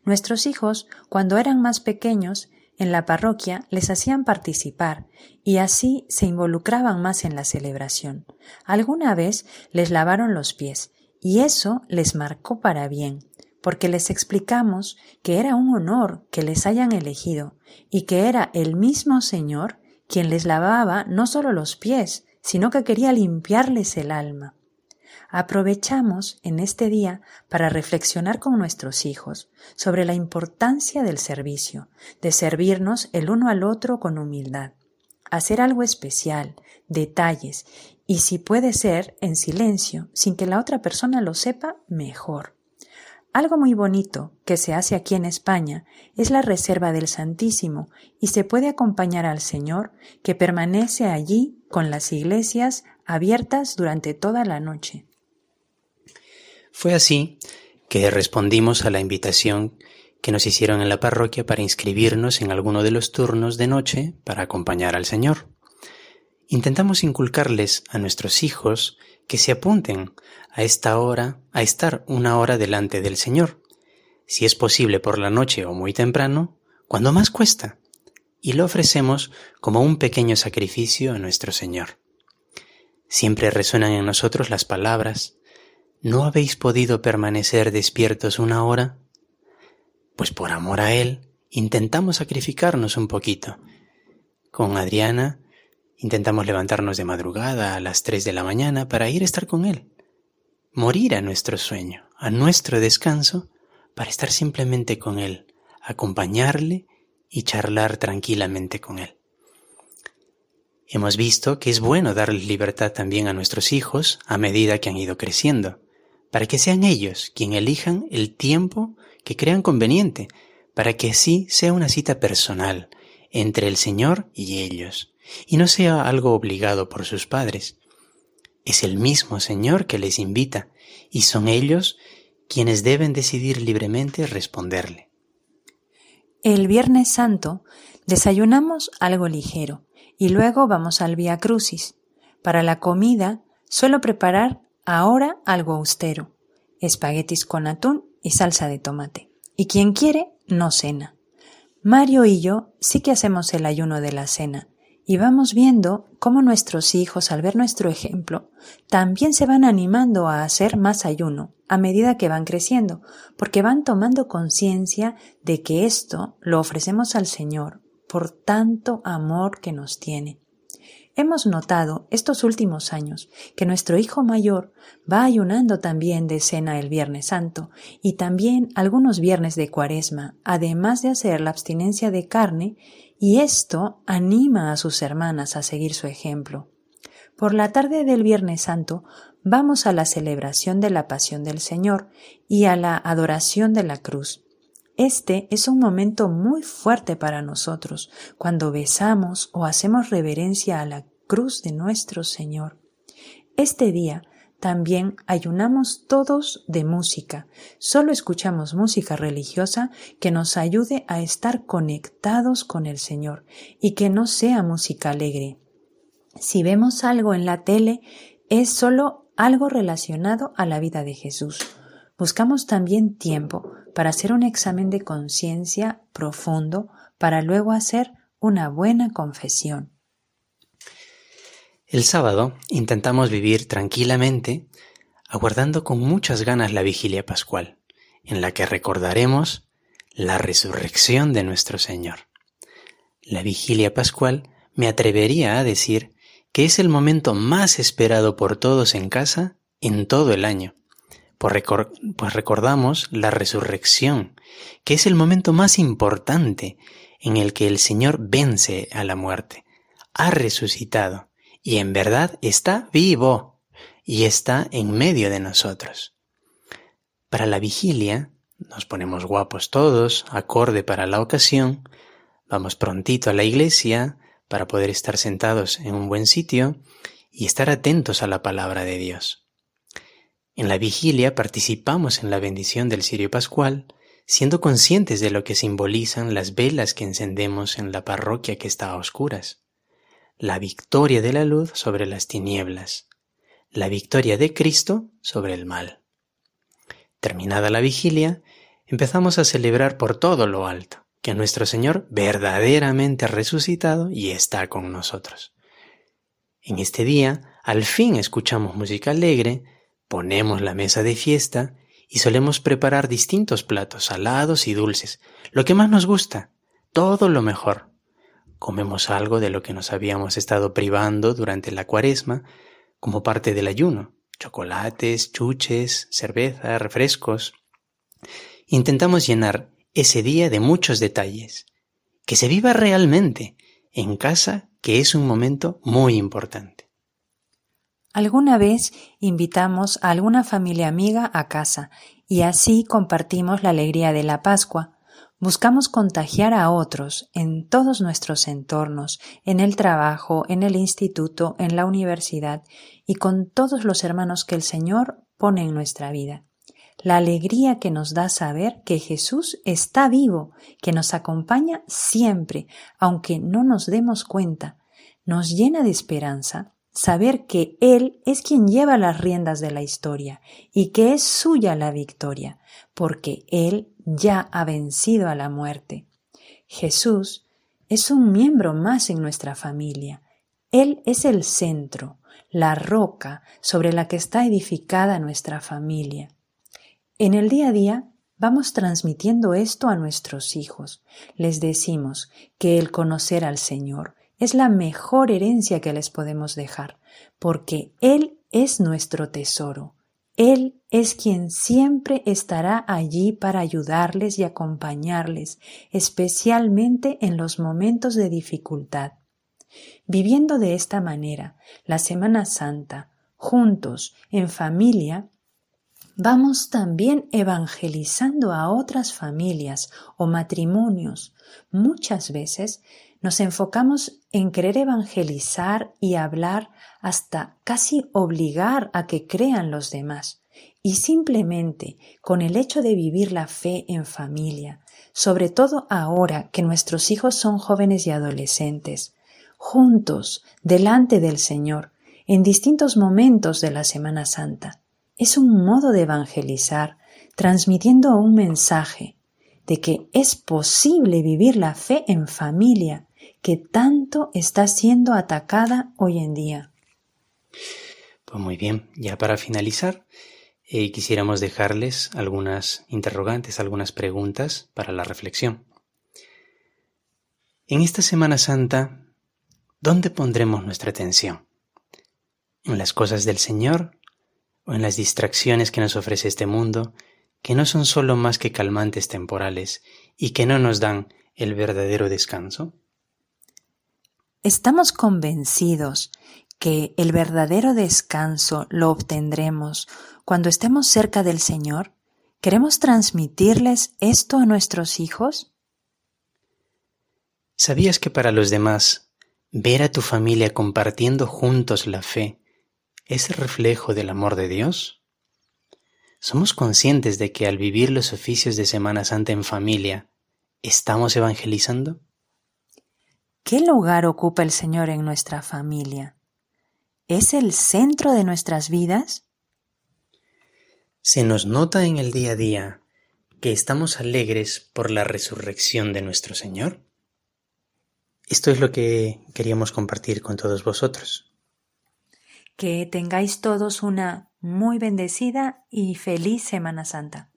Nuestros hijos, cuando eran más pequeños, en la parroquia les hacían participar y así se involucraban más en la celebración. Alguna vez les lavaron los pies y eso les marcó para bien, porque les explicamos que era un honor que les hayan elegido y que era el mismo Señor quien les lavaba no solo los pies, sino que quería limpiarles el alma. Aprovechamos en este día para reflexionar con nuestros hijos sobre la importancia del servicio, de servirnos el uno al otro con humildad, hacer algo especial, detalles, y si puede ser en silencio, sin que la otra persona lo sepa, mejor. Algo muy bonito que se hace aquí en España es la reserva del Santísimo y se puede acompañar al Señor que permanece allí con las iglesias abiertas durante toda la noche. Fue así que respondimos a la invitación que nos hicieron en la parroquia para inscribirnos en alguno de los turnos de noche para acompañar al Señor. Intentamos inculcarles a nuestros hijos que se apunten a esta hora, a estar una hora delante del Señor, si es posible por la noche o muy temprano, cuando más cuesta, y lo ofrecemos como un pequeño sacrificio a nuestro Señor. Siempre resuenan en nosotros las palabras, ¿No habéis podido permanecer despiertos una hora? Pues por amor a Él intentamos sacrificarnos un poquito. Con Adriana intentamos levantarnos de madrugada a las tres de la mañana para ir a estar con Él. Morir a nuestro sueño, a nuestro descanso, para estar simplemente con Él, acompañarle y charlar tranquilamente con Él. Hemos visto que es bueno darles libertad también a nuestros hijos a medida que han ido creciendo para que sean ellos quien elijan el tiempo que crean conveniente, para que así sea una cita personal entre el Señor y ellos, y no sea algo obligado por sus padres. Es el mismo Señor que les invita, y son ellos quienes deben decidir libremente responderle. El Viernes Santo desayunamos algo ligero y luego vamos al Via Crucis. Para la comida suelo preparar Ahora algo austero, espaguetis con atún y salsa de tomate. Y quien quiere, no cena. Mario y yo sí que hacemos el ayuno de la cena y vamos viendo cómo nuestros hijos, al ver nuestro ejemplo, también se van animando a hacer más ayuno a medida que van creciendo, porque van tomando conciencia de que esto lo ofrecemos al Señor por tanto amor que nos tiene. Hemos notado estos últimos años que nuestro hijo mayor va ayunando también de cena el Viernes Santo y también algunos viernes de Cuaresma, además de hacer la abstinencia de carne, y esto anima a sus hermanas a seguir su ejemplo. Por la tarde del Viernes Santo vamos a la celebración de la Pasión del Señor y a la adoración de la cruz. Este es un momento muy fuerte para nosotros cuando besamos o hacemos reverencia a la cruz de nuestro Señor. Este día también ayunamos todos de música. Solo escuchamos música religiosa que nos ayude a estar conectados con el Señor y que no sea música alegre. Si vemos algo en la tele, es solo algo relacionado a la vida de Jesús. Buscamos también tiempo para hacer un examen de conciencia profundo para luego hacer una buena confesión. El sábado intentamos vivir tranquilamente, aguardando con muchas ganas la vigilia pascual, en la que recordaremos la resurrección de nuestro Señor. La vigilia pascual me atrevería a decir que es el momento más esperado por todos en casa en todo el año pues, pues, recordamos la resurrección, que es el momento más importante en el que el Señor vence a la muerte. Ha resucitado y en verdad está vivo y está en medio de nosotros. Para la vigilia nos ponemos guapos todos, acorde para la ocasión, vamos prontito a la iglesia para poder estar sentados en un buen sitio y estar atentos a la palabra de Dios. En la vigilia participamos en la bendición del cirio pascual, siendo conscientes de lo que simbolizan las velas que encendemos en la parroquia que está a oscuras. La victoria de la luz sobre las tinieblas, la victoria de Cristo sobre el mal. Terminada la vigilia, empezamos a celebrar por todo lo alto que nuestro Señor verdaderamente ha resucitado y está con nosotros. En este día, al fin escuchamos música alegre, Ponemos la mesa de fiesta y solemos preparar distintos platos, salados y dulces, lo que más nos gusta, todo lo mejor. Comemos algo de lo que nos habíamos estado privando durante la cuaresma como parte del ayuno, chocolates, chuches, cerveza, refrescos. Intentamos llenar ese día de muchos detalles, que se viva realmente en casa, que es un momento muy importante. Alguna vez invitamos a alguna familia amiga a casa y así compartimos la alegría de la Pascua. Buscamos contagiar a otros en todos nuestros entornos, en el trabajo, en el instituto, en la universidad y con todos los hermanos que el Señor pone en nuestra vida. La alegría que nos da saber que Jesús está vivo, que nos acompaña siempre, aunque no nos demos cuenta, nos llena de esperanza saber que Él es quien lleva las riendas de la historia y que es suya la victoria, porque Él ya ha vencido a la muerte. Jesús es un miembro más en nuestra familia. Él es el centro, la roca sobre la que está edificada nuestra familia. En el día a día vamos transmitiendo esto a nuestros hijos. Les decimos que el conocer al Señor es la mejor herencia que les podemos dejar, porque Él es nuestro tesoro. Él es quien siempre estará allí para ayudarles y acompañarles, especialmente en los momentos de dificultad. Viviendo de esta manera la Semana Santa, juntos, en familia, vamos también evangelizando a otras familias o matrimonios. Muchas veces nos enfocamos en querer evangelizar y hablar hasta casi obligar a que crean los demás. Y simplemente con el hecho de vivir la fe en familia, sobre todo ahora que nuestros hijos son jóvenes y adolescentes, juntos, delante del Señor, en distintos momentos de la Semana Santa, es un modo de evangelizar, transmitiendo un mensaje de que es posible vivir la fe en familia que tanto está siendo atacada hoy en día. Pues muy bien, ya para finalizar, eh, quisiéramos dejarles algunas interrogantes, algunas preguntas para la reflexión. En esta Semana Santa, ¿dónde pondremos nuestra atención? ¿En las cosas del Señor o en las distracciones que nos ofrece este mundo, que no son solo más que calmantes temporales y que no nos dan el verdadero descanso? Estamos convencidos que el verdadero descanso lo obtendremos cuando estemos cerca del Señor. ¿Queremos transmitirles esto a nuestros hijos? ¿Sabías que para los demás ver a tu familia compartiendo juntos la fe es reflejo del amor de Dios? ¿Somos conscientes de que al vivir los oficios de Semana Santa en familia, estamos evangelizando? ¿Qué lugar ocupa el Señor en nuestra familia? ¿Es el centro de nuestras vidas? Se nos nota en el día a día que estamos alegres por la resurrección de nuestro Señor. Esto es lo que queríamos compartir con todos vosotros. Que tengáis todos una muy bendecida y feliz Semana Santa.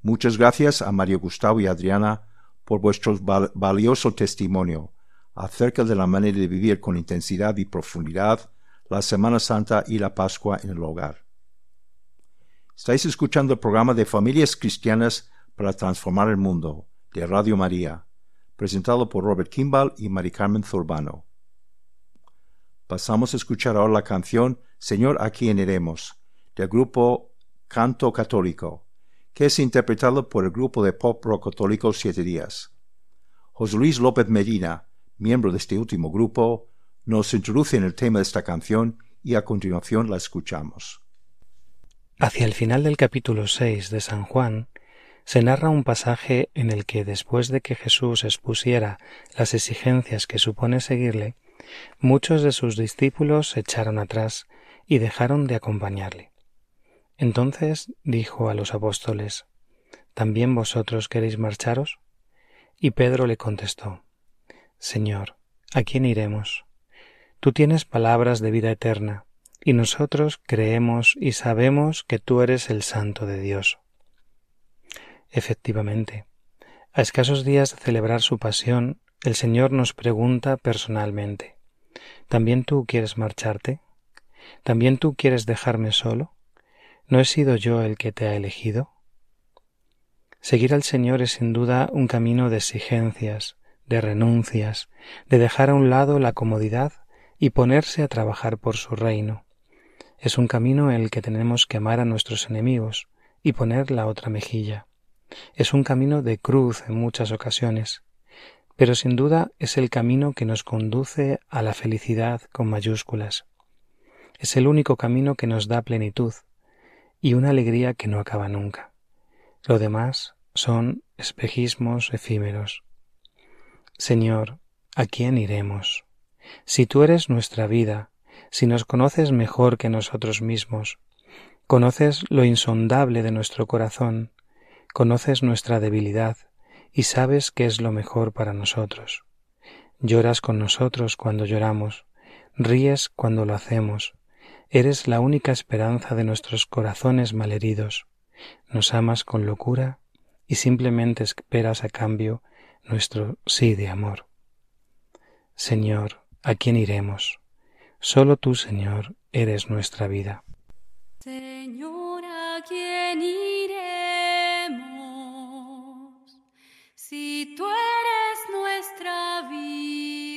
Muchas gracias a Mario Gustavo y Adriana por vuestro valioso testimonio acerca de la manera de vivir con intensidad y profundidad la Semana Santa y la Pascua en el hogar. Estáis escuchando el programa de Familias Cristianas para Transformar el Mundo de Radio María, presentado por Robert Kimball y Mari Carmen Zurbano. Pasamos a escuchar ahora la canción Señor, a quién iremos, del grupo Canto Católico que es interpretado por el grupo de pop rock Siete Días. José Luis López Medina, miembro de este último grupo, nos introduce en el tema de esta canción y a continuación la escuchamos. Hacia el final del capítulo 6 de San Juan, se narra un pasaje en el que después de que Jesús expusiera las exigencias que supone seguirle, muchos de sus discípulos se echaron atrás y dejaron de acompañarle. Entonces dijo a los apóstoles, ¿También vosotros queréis marcharos? Y Pedro le contestó, Señor, ¿a quién iremos? Tú tienes palabras de vida eterna, y nosotros creemos y sabemos que tú eres el Santo de Dios. Efectivamente, a escasos días de celebrar su pasión, el Señor nos pregunta personalmente, ¿también tú quieres marcharte? ¿También tú quieres dejarme solo? ¿No he sido yo el que te ha elegido? Seguir al Señor es sin duda un camino de exigencias, de renuncias, de dejar a un lado la comodidad y ponerse a trabajar por su reino. Es un camino en el que tenemos que amar a nuestros enemigos y poner la otra mejilla. Es un camino de cruz en muchas ocasiones, pero sin duda es el camino que nos conduce a la felicidad con mayúsculas. Es el único camino que nos da plenitud y una alegría que no acaba nunca. Lo demás son espejismos efímeros. Señor, ¿a quién iremos? Si tú eres nuestra vida, si nos conoces mejor que nosotros mismos, conoces lo insondable de nuestro corazón, conoces nuestra debilidad y sabes qué es lo mejor para nosotros. Lloras con nosotros cuando lloramos, ríes cuando lo hacemos, eres la única esperanza de nuestros corazones malheridos, nos amas con locura y simplemente esperas a cambio nuestro sí de amor. Señor, ¿a quién iremos? Solo tú, Señor, eres nuestra vida. Señor, ¿a quién iremos? Si tú eres nuestra vida.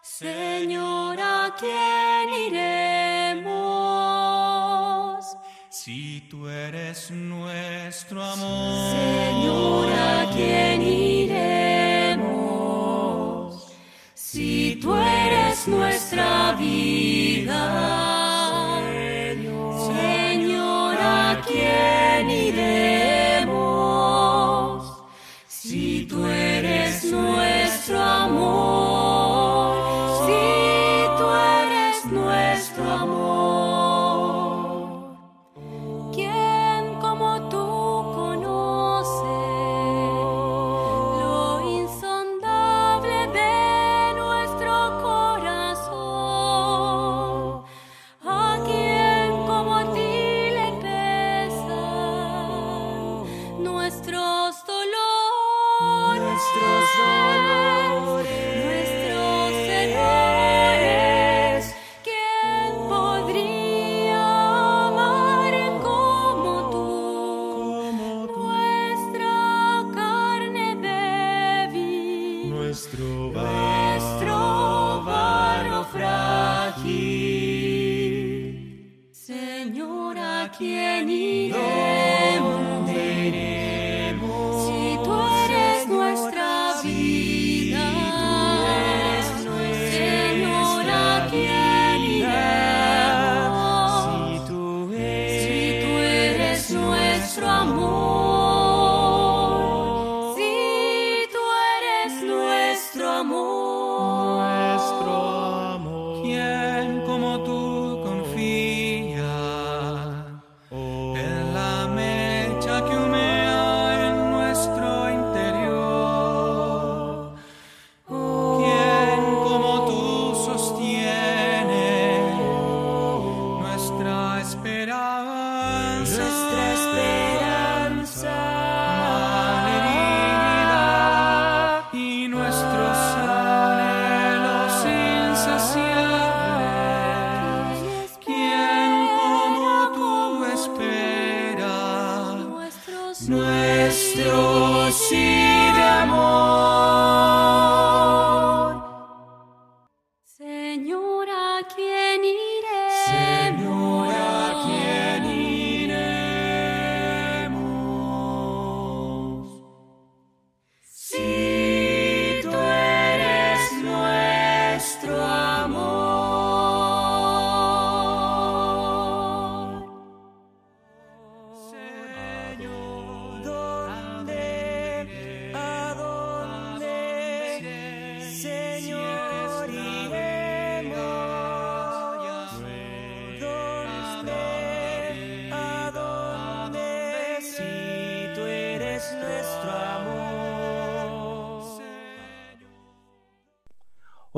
Señor, ¿a quién iremos? Si tú eres nuestro amor. Señor, ¿a quién iremos? Si tú eres nuestra vida.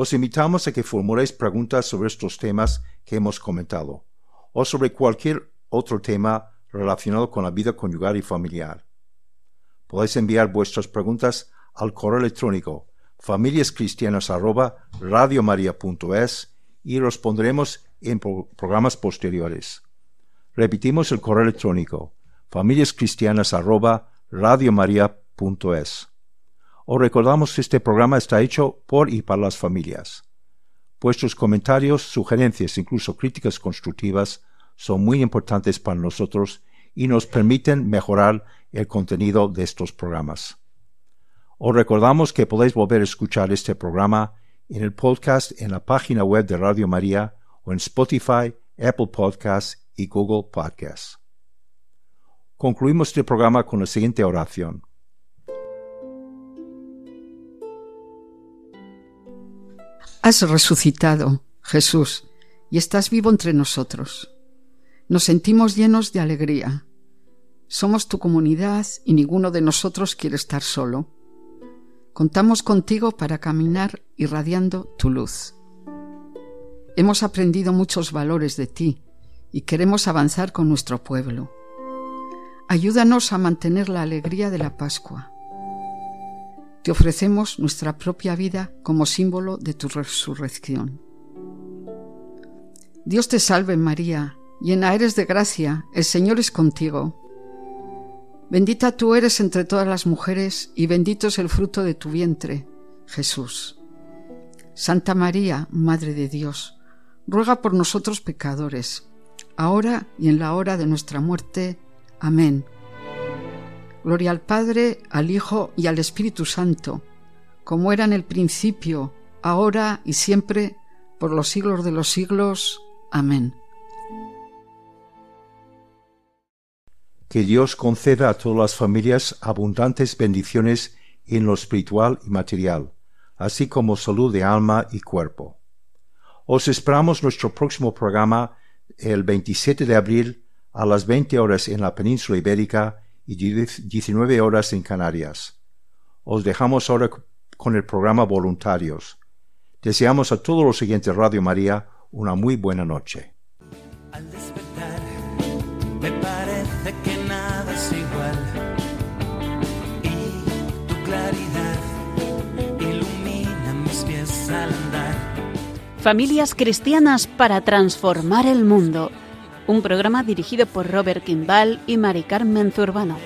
Os invitamos a que formuléis preguntas sobre estos temas que hemos comentado o sobre cualquier otro tema relacionado con la vida conyugal y familiar. Podéis enviar vuestras preguntas al correo electrónico familiascristianas@radiomaria.es y responderemos en programas posteriores. Repetimos el correo electrónico familiascristianas@radiomaria.es. Os recordamos que este programa está hecho por y para las familias. Vuestros comentarios, sugerencias, incluso críticas constructivas son muy importantes para nosotros y nos permiten mejorar el contenido de estos programas. Os recordamos que podéis volver a escuchar este programa en el podcast en la página web de Radio María o en Spotify, Apple Podcasts y Google Podcasts. Concluimos este programa con la siguiente oración. Has resucitado, Jesús, y estás vivo entre nosotros. Nos sentimos llenos de alegría. Somos tu comunidad y ninguno de nosotros quiere estar solo. Contamos contigo para caminar irradiando tu luz. Hemos aprendido muchos valores de ti y queremos avanzar con nuestro pueblo. Ayúdanos a mantener la alegría de la Pascua. Te ofrecemos nuestra propia vida como símbolo de tu resurrección. Dios te salve María, llena eres de gracia, el Señor es contigo. Bendita tú eres entre todas las mujeres y bendito es el fruto de tu vientre, Jesús. Santa María, Madre de Dios, ruega por nosotros pecadores, ahora y en la hora de nuestra muerte. Amén. Gloria al Padre, al Hijo y al Espíritu Santo, como era en el principio, ahora y siempre, por los siglos de los siglos. Amén. Que Dios conceda a todas las familias abundantes bendiciones en lo espiritual y material, así como salud de alma y cuerpo. Os esperamos nuestro próximo programa el 27 de abril a las 20 horas en la península ibérica y 19 horas en Canarias. Os dejamos ahora con el programa Voluntarios. Deseamos a todos los siguientes Radio María una muy buena noche. Al despertar, me parece que nada es igual. Y tu claridad ilumina mis pies al andar. Familias cristianas para transformar el mundo. Un programa dirigido por Robert Kimball y Mari Carmen Zurbano.